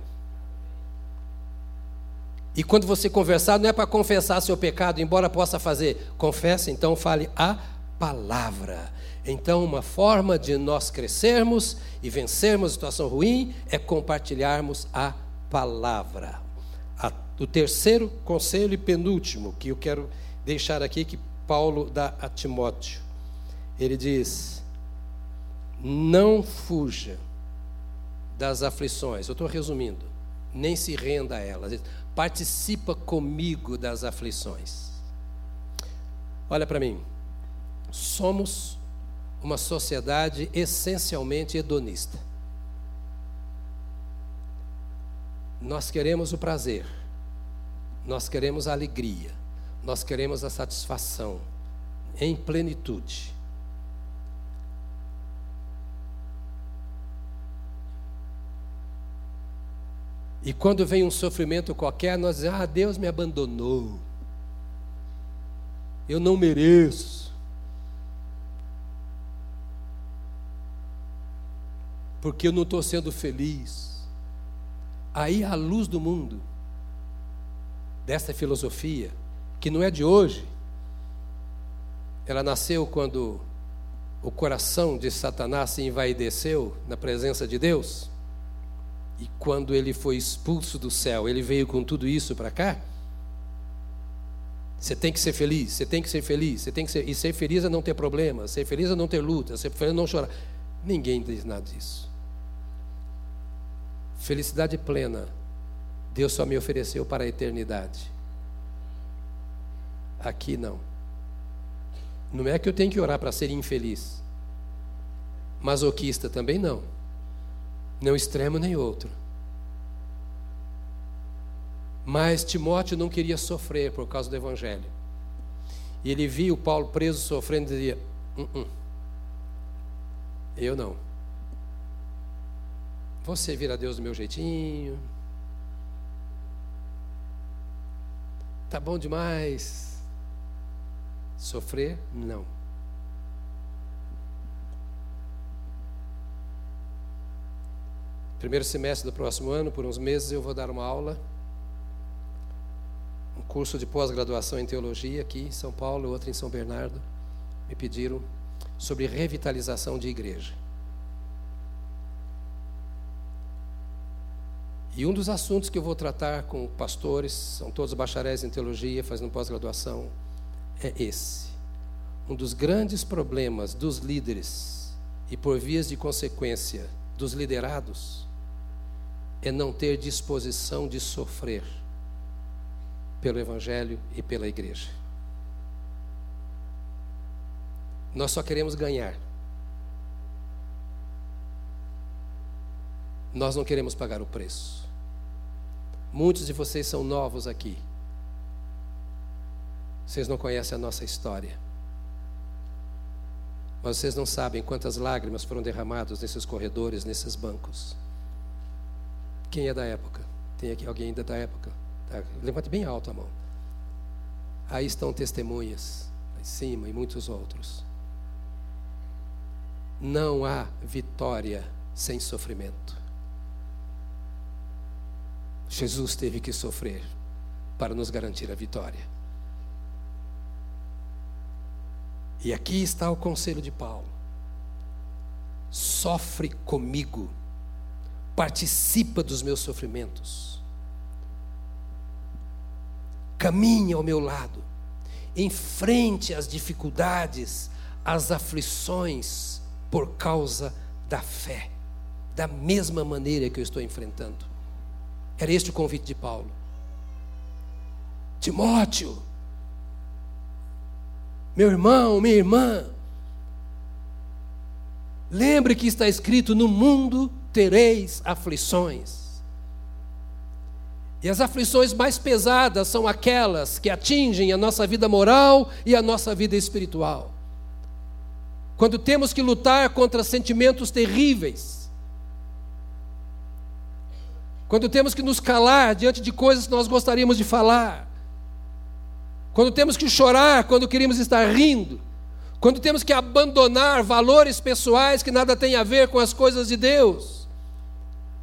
E quando você conversar, não é para confessar seu pecado, embora possa fazer. Confesse, então fale a palavra. Então, uma forma de nós crescermos e vencermos a situação ruim é compartilharmos a palavra. o terceiro conselho e penúltimo que eu quero deixar aqui, que Paulo dá a Timóteo ele diz: não fuja das aflições. Eu estou resumindo. Nem se renda a elas. Participa comigo das aflições. Olha para mim. Somos uma sociedade essencialmente hedonista. Nós queremos o prazer, nós queremos a alegria, nós queremos a satisfação em plenitude. E quando vem um sofrimento qualquer, nós dizemos: Ah, Deus me abandonou. Eu não mereço. Porque eu não estou sendo feliz. Aí, à luz do mundo, dessa filosofia, que não é de hoje, ela nasceu quando o coração de Satanás se envaideceu na presença de Deus. E quando ele foi expulso do céu, ele veio com tudo isso para cá? Você tem que ser feliz, você tem que ser feliz, você tem que ser. E ser feliz é não ter problema, ser feliz é não ter luta, ser feliz é não chorar. Ninguém diz nada disso. Felicidade plena, Deus só me ofereceu para a eternidade. Aqui não. Não é que eu tenho que orar para ser infeliz. Masoquista também não. Nem extremo nem outro. Mas Timóteo não queria sofrer por causa do Evangelho. E ele via o Paulo preso sofrendo e dizia: uh -uh. Eu não. Você vira Deus do meu jeitinho. Tá bom demais. Sofrer? Não. Primeiro semestre do próximo ano, por uns meses, eu vou dar uma aula. Um curso de pós-graduação em teologia aqui em São Paulo, outro em São Bernardo, me pediram sobre revitalização de igreja. E um dos assuntos que eu vou tratar com pastores, são todos bacharéis em teologia, fazendo pós-graduação, é esse. Um dos grandes problemas dos líderes e por vias de consequência dos liderados é não ter disposição de sofrer pelo evangelho e pela igreja. Nós só queremos ganhar. Nós não queremos pagar o preço. Muitos de vocês são novos aqui. Vocês não conhecem a nossa história. Mas vocês não sabem quantas lágrimas foram derramadas nesses corredores, nesses bancos. Quem é da época? Tem aqui alguém ainda da época? Tá? Levante bem alto a mão. Aí estão testemunhas, lá em cima, e muitos outros. Não há vitória sem sofrimento. Jesus teve que sofrer para nos garantir a vitória. E aqui está o conselho de Paulo. Sofre comigo, participa dos meus sofrimentos, caminhe ao meu lado, enfrente as dificuldades, as aflições por causa da fé, da mesma maneira que eu estou enfrentando. Era este o convite de Paulo. Timóteo, meu irmão, minha irmã, lembre que está escrito: no mundo tereis aflições. E as aflições mais pesadas são aquelas que atingem a nossa vida moral e a nossa vida espiritual. Quando temos que lutar contra sentimentos terríveis, quando temos que nos calar diante de coisas que nós gostaríamos de falar, quando temos que chorar quando queríamos estar rindo, quando temos que abandonar valores pessoais que nada têm a ver com as coisas de Deus,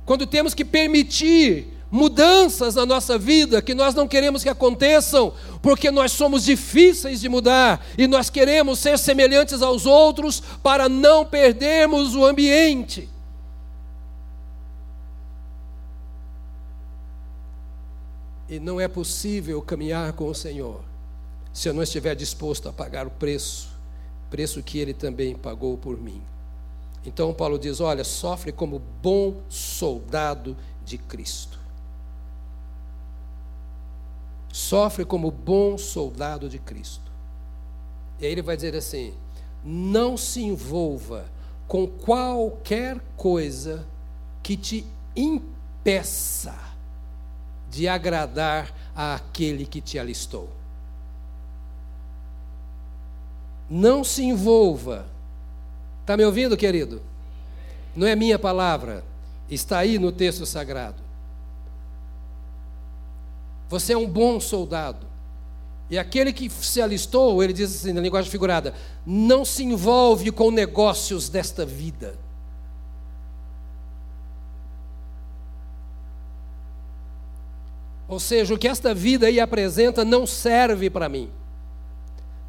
quando temos que permitir mudanças na nossa vida que nós não queremos que aconteçam, porque nós somos difíceis de mudar e nós queremos ser semelhantes aos outros para não perdermos o ambiente. E não é possível caminhar com o Senhor se eu não estiver disposto a pagar o preço, preço que ele também pagou por mim. Então Paulo diz: Olha, sofre como bom soldado de Cristo. Sofre como bom soldado de Cristo. E aí ele vai dizer assim: não se envolva com qualquer coisa que te impeça de agradar àquele que te alistou. Não se envolva. Está me ouvindo, querido? Não é minha palavra, está aí no texto sagrado. Você é um bom soldado. E aquele que se alistou, ele diz assim, na linguagem figurada: não se envolve com negócios desta vida. Ou seja, o que esta vida aí apresenta não serve para mim.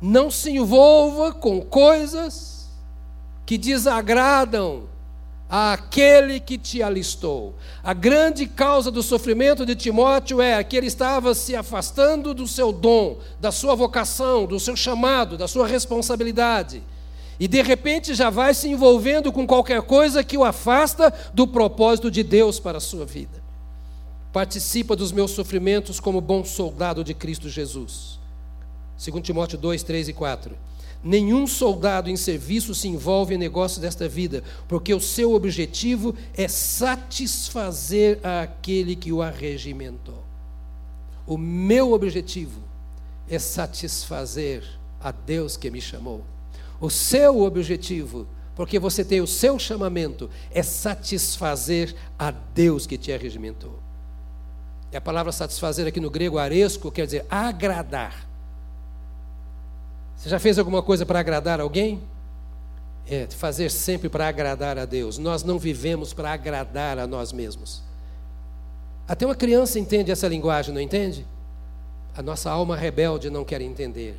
Não se envolva com coisas que desagradam àquele que te alistou. A grande causa do sofrimento de Timóteo é que ele estava se afastando do seu dom, da sua vocação, do seu chamado, da sua responsabilidade. E de repente já vai se envolvendo com qualquer coisa que o afasta do propósito de Deus para a sua vida participa dos meus sofrimentos como bom soldado de Cristo Jesus. 2 Timóteo 2, 3 e 4. Nenhum soldado em serviço se envolve em negócios desta vida, porque o seu objetivo é satisfazer aquele que o arregimentou. O meu objetivo é satisfazer a Deus que me chamou. O seu objetivo, porque você tem o seu chamamento, é satisfazer a Deus que te arregimentou. E a palavra satisfazer aqui no grego aresco quer dizer agradar. Você já fez alguma coisa para agradar alguém? É, fazer sempre para agradar a Deus. Nós não vivemos para agradar a nós mesmos. Até uma criança entende essa linguagem, não entende? A nossa alma rebelde não quer entender.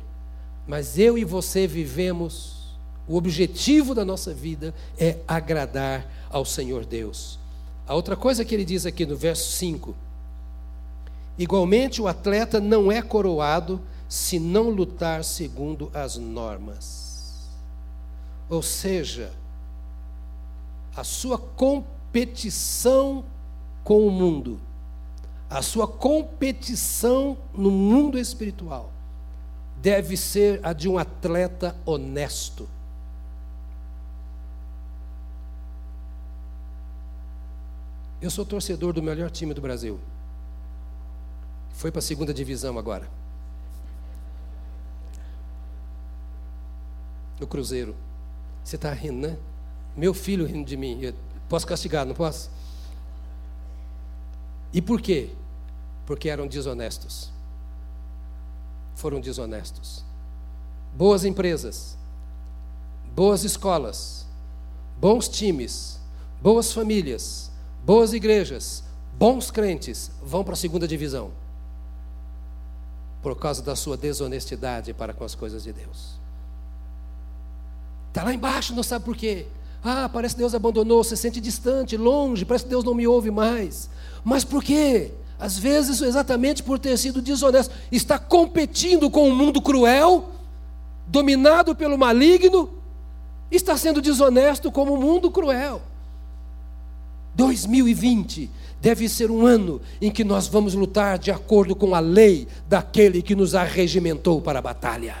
Mas eu e você vivemos, o objetivo da nossa vida é agradar ao Senhor Deus. A outra coisa que ele diz aqui no verso 5: Igualmente, o atleta não é coroado se não lutar segundo as normas. Ou seja, a sua competição com o mundo, a sua competição no mundo espiritual, deve ser a de um atleta honesto. Eu sou torcedor do melhor time do Brasil. Foi para a segunda divisão agora. O Cruzeiro. Você está rindo, né? Meu filho rindo de mim. Eu posso castigar, não posso? E por quê? Porque eram desonestos. Foram desonestos. Boas empresas, boas escolas, bons times, boas famílias, boas igrejas, bons crentes vão para a segunda divisão por causa da sua desonestidade para com as coisas de Deus. Está lá embaixo, não sabe por quê. Ah, parece que Deus abandonou, se sente distante, longe, parece que Deus não me ouve mais. Mas por quê? Às vezes, exatamente por ter sido desonesto, está competindo com um mundo cruel, dominado pelo maligno, está sendo desonesto como um mundo cruel. 2020 deve ser um ano em que nós vamos lutar de acordo com a lei daquele que nos arregimentou para a batalha,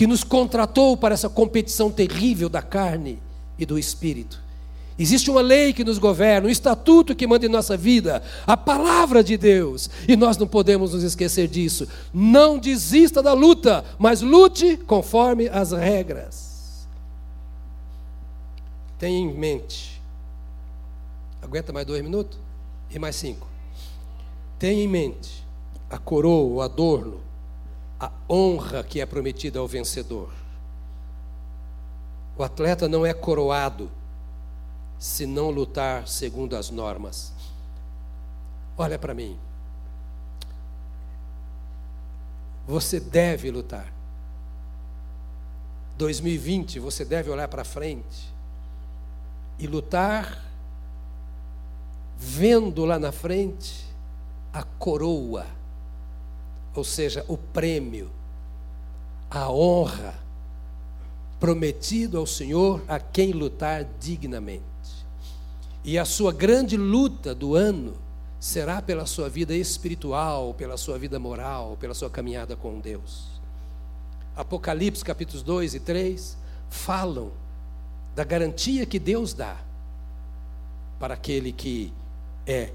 que nos contratou para essa competição terrível da carne e do espírito. Existe uma lei que nos governa, um estatuto que manda em nossa vida, a palavra de Deus, e nós não podemos nos esquecer disso. Não desista da luta, mas lute conforme as regras. Tenha em mente Aguenta mais dois minutos? E mais cinco. Tenha em mente a coroa, o adorno, a honra que é prometida ao vencedor. O atleta não é coroado se não lutar segundo as normas. Olha para mim. Você deve lutar. 2020, você deve olhar para frente e lutar vendo lá na frente a coroa, ou seja, o prêmio, a honra prometido ao Senhor a quem lutar dignamente. E a sua grande luta do ano será pela sua vida espiritual, pela sua vida moral, pela sua caminhada com Deus. Apocalipse capítulos 2 e 3 falam da garantia que Deus dá para aquele que é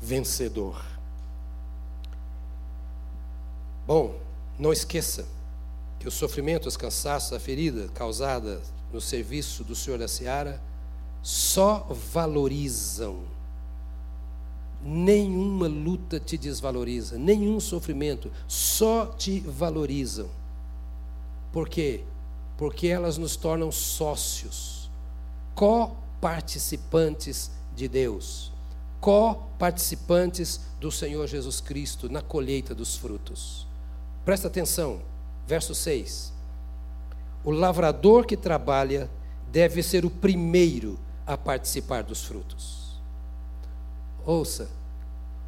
vencedor. Bom, não esqueça que sofrimentos, os cansaços, a ferida causada no serviço do Senhor da Seara só valorizam. Nenhuma luta te desvaloriza, nenhum sofrimento, só te valorizam. Por quê? Porque elas nos tornam sócios, coparticipantes de Deus co-participantes do Senhor Jesus Cristo na colheita dos frutos. Presta atenção, verso 6. O lavrador que trabalha deve ser o primeiro a participar dos frutos. Ouça,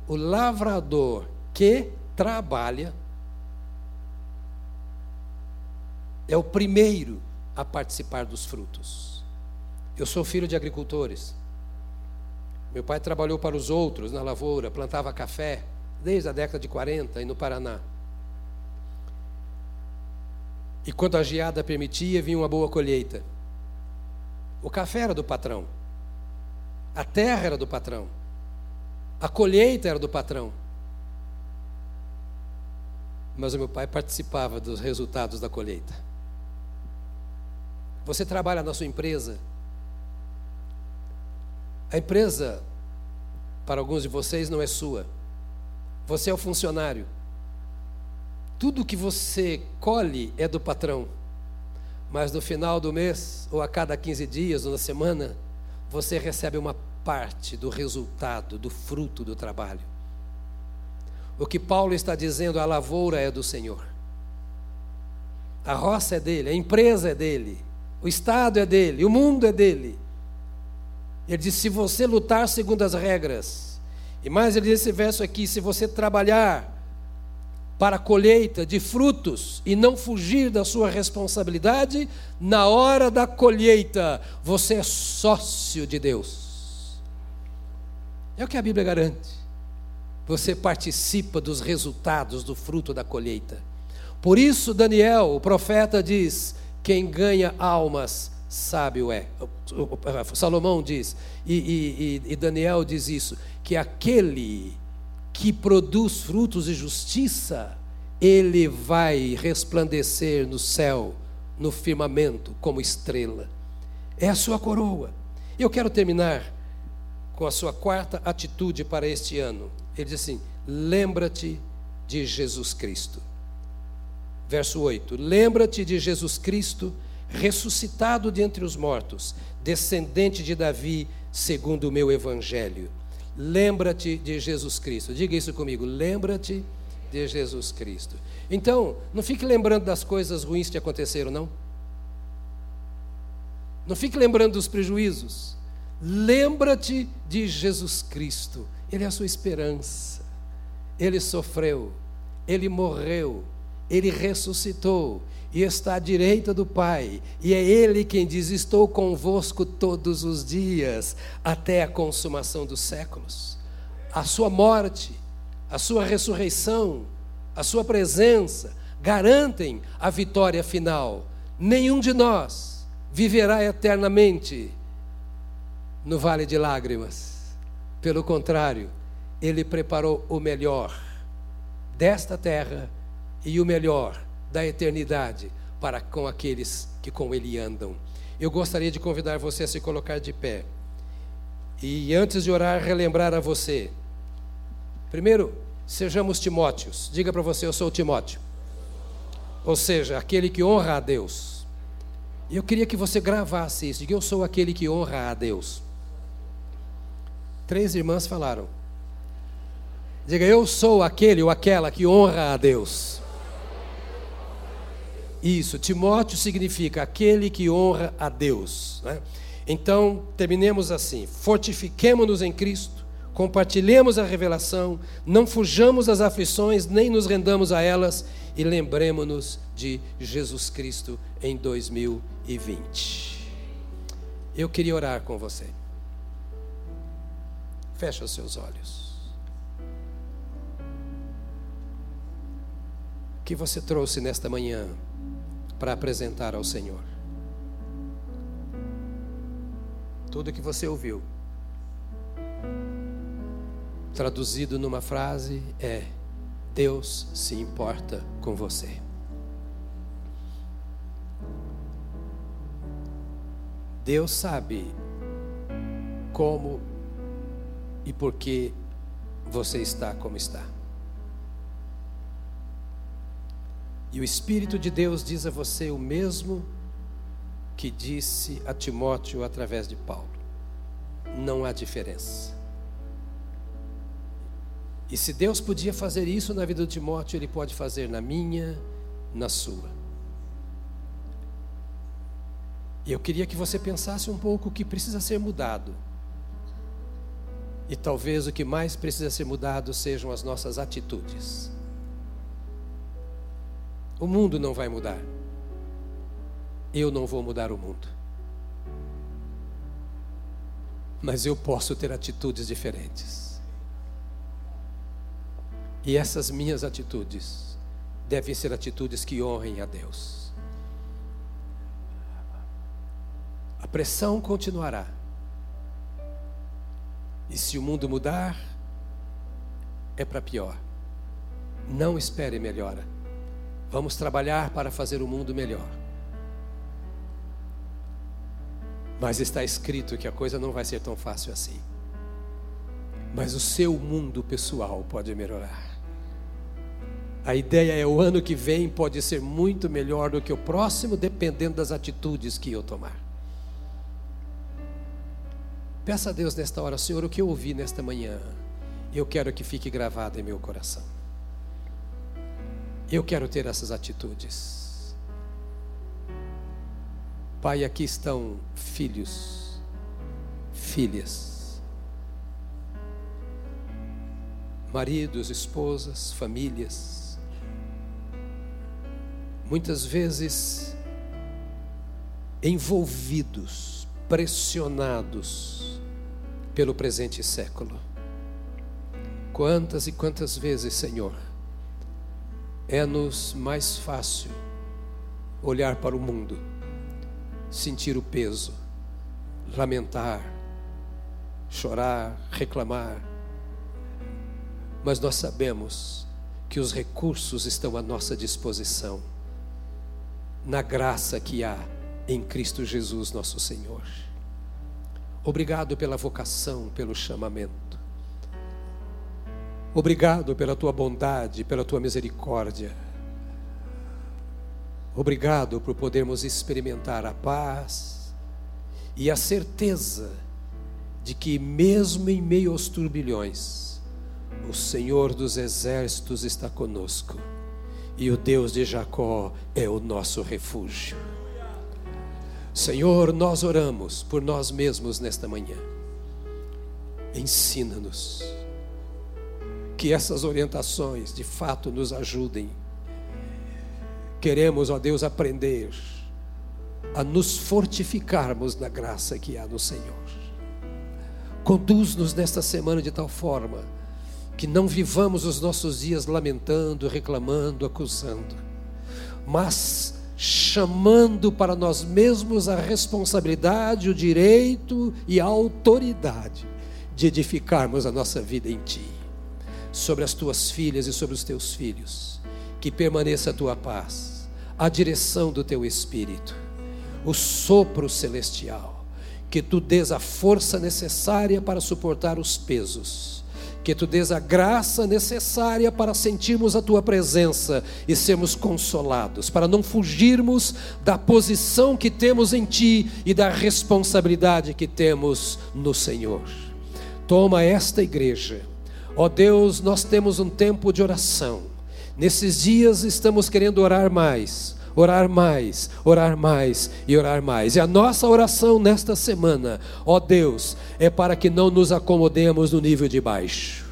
o lavrador que trabalha é o primeiro a participar dos frutos. Eu sou filho de agricultores. Meu pai trabalhou para os outros na lavoura, plantava café desde a década de 40 e no Paraná. E quando a geada permitia, vinha uma boa colheita. O café era do patrão. A terra era do patrão. A colheita era do patrão. Mas o meu pai participava dos resultados da colheita. Você trabalha na sua empresa, a empresa, para alguns de vocês, não é sua. Você é o funcionário. Tudo que você colhe é do patrão. Mas no final do mês, ou a cada 15 dias, ou na semana, você recebe uma parte do resultado, do fruto do trabalho. o que Paulo está dizendo, a lavoura é do Senhor. A roça é dele, a empresa é dele, o Estado é dele, o mundo é dele. Ele diz: se você lutar segundo as regras, e mais ele diz esse verso aqui: se você trabalhar para a colheita de frutos e não fugir da sua responsabilidade, na hora da colheita, você é sócio de Deus. É o que a Bíblia garante. Você participa dos resultados do fruto da colheita. Por isso, Daniel, o profeta, diz: quem ganha almas, sábio é. Salomão diz, e, e, e Daniel diz isso, que aquele que produz frutos de justiça, ele vai resplandecer no céu, no firmamento, como estrela. É a sua coroa. Eu quero terminar com a sua quarta atitude para este ano. Ele diz assim: lembra-te de Jesus Cristo. Verso 8: Lembra-te de Jesus Cristo, ressuscitado de entre os mortos, descendente de Davi, segundo o meu evangelho. Lembra-te de Jesus Cristo. Diga isso comigo. Lembra-te de Jesus Cristo. Então, não fique lembrando das coisas ruins que aconteceram, não. Não fique lembrando dos prejuízos. Lembra-te de Jesus Cristo. Ele é a sua esperança. Ele sofreu, ele morreu, ele ressuscitou e está à direita do Pai, e é Ele quem diz: Estou convosco todos os dias, até a consumação dos séculos. A Sua morte, a Sua ressurreição, a Sua presença garantem a vitória final. Nenhum de nós viverá eternamente no vale de lágrimas. Pelo contrário, Ele preparou o melhor desta terra e o melhor da eternidade para com aqueles que com Ele andam. Eu gostaria de convidar você a se colocar de pé. E antes de orar, relembrar a você. Primeiro, sejamos Timóteos. Diga para você, eu sou Timóteo. Ou seja, aquele que honra a Deus. E eu queria que você gravasse isso. Diga, eu sou aquele que honra a Deus. Três irmãs falaram. Diga, eu sou aquele ou aquela que honra a Deus. Isso, Timóteo significa aquele que honra a Deus. Né? Então, terminemos assim: fortifiquemo-nos em Cristo, compartilhemos a revelação, não fujamos das aflições, nem nos rendamos a elas, e lembremos-nos de Jesus Cristo em 2020. Eu queria orar com você. Fecha os seus olhos. O que você trouxe nesta manhã? Para apresentar ao Senhor. Tudo que você ouviu, traduzido numa frase, é: Deus se importa com você. Deus sabe como e por que você está como está. E o Espírito de Deus diz a você o mesmo que disse a Timóteo através de Paulo. Não há diferença. E se Deus podia fazer isso na vida de Timóteo, Ele pode fazer na minha, na sua. E eu queria que você pensasse um pouco o que precisa ser mudado. E talvez o que mais precisa ser mudado sejam as nossas atitudes. O mundo não vai mudar. Eu não vou mudar o mundo. Mas eu posso ter atitudes diferentes. E essas minhas atitudes devem ser atitudes que honrem a Deus. A pressão continuará. E se o mundo mudar, é para pior. Não espere melhora. Vamos trabalhar para fazer o mundo melhor. Mas está escrito que a coisa não vai ser tão fácil assim. Mas o seu mundo pessoal pode melhorar. A ideia é o ano que vem pode ser muito melhor do que o próximo, dependendo das atitudes que eu tomar. Peça a Deus nesta hora, Senhor, o que eu ouvi nesta manhã, eu quero que fique gravado em meu coração. Eu quero ter essas atitudes. Pai, aqui estão filhos, filhas, maridos, esposas, famílias, muitas vezes envolvidos, pressionados pelo presente século. Quantas e quantas vezes, Senhor, é-nos mais fácil olhar para o mundo, sentir o peso, lamentar, chorar, reclamar, mas nós sabemos que os recursos estão à nossa disposição, na graça que há em Cristo Jesus, nosso Senhor. Obrigado pela vocação, pelo chamamento. Obrigado pela tua bondade, pela tua misericórdia. Obrigado por podermos experimentar a paz e a certeza de que, mesmo em meio aos turbilhões, o Senhor dos exércitos está conosco e o Deus de Jacó é o nosso refúgio. Senhor, nós oramos por nós mesmos nesta manhã. Ensina-nos que essas orientações de fato nos ajudem. Queremos, ó Deus, aprender a nos fortificarmos na graça que há no Senhor. Conduz-nos nesta semana de tal forma que não vivamos os nossos dias lamentando, reclamando, acusando, mas chamando para nós mesmos a responsabilidade, o direito e a autoridade de edificarmos a nossa vida em Ti, sobre as tuas filhas e sobre os teus filhos. Que permaneça a tua paz, a direção do teu espírito, o sopro celestial, que tu dês a força necessária para suportar os pesos que tu dês a graça necessária para sentirmos a tua presença e sermos consolados, para não fugirmos da posição que temos em ti e da responsabilidade que temos no Senhor. Toma esta igreja, ó Deus, nós temos um tempo de oração. Nesses dias estamos querendo orar mais orar mais, orar mais e orar mais. E a nossa oração nesta semana, ó Deus, é para que não nos acomodemos no nível de baixo.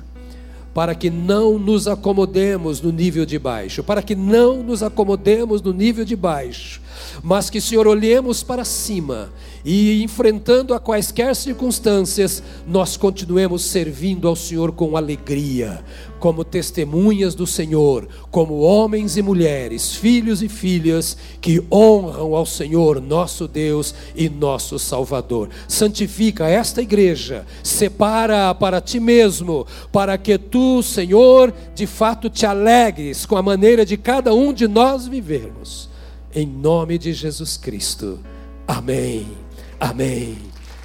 Para que não nos acomodemos no nível de baixo, para que não nos acomodemos no nível de baixo, mas que, Senhor, olhemos para cima e, enfrentando a quaisquer circunstâncias, nós continuemos servindo ao Senhor com alegria, como testemunhas do Senhor, como homens e mulheres, filhos e filhas que honram ao Senhor, nosso Deus e nosso Salvador. Santifica esta igreja, separa para ti mesmo, para que tu, Senhor, de fato te alegres com a maneira de cada um de nós vivermos. Em nome de Jesus Cristo. Amém. Amém.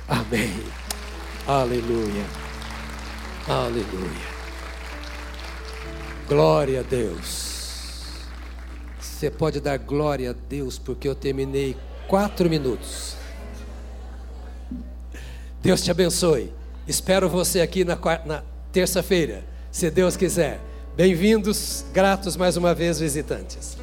Amém. Aleluia. Aleluia. Glória a Deus. Você pode dar glória a Deus porque eu terminei quatro minutos. Deus te abençoe. Espero você aqui na, na terça-feira, se Deus quiser. Bem-vindos, gratos mais uma vez, visitantes.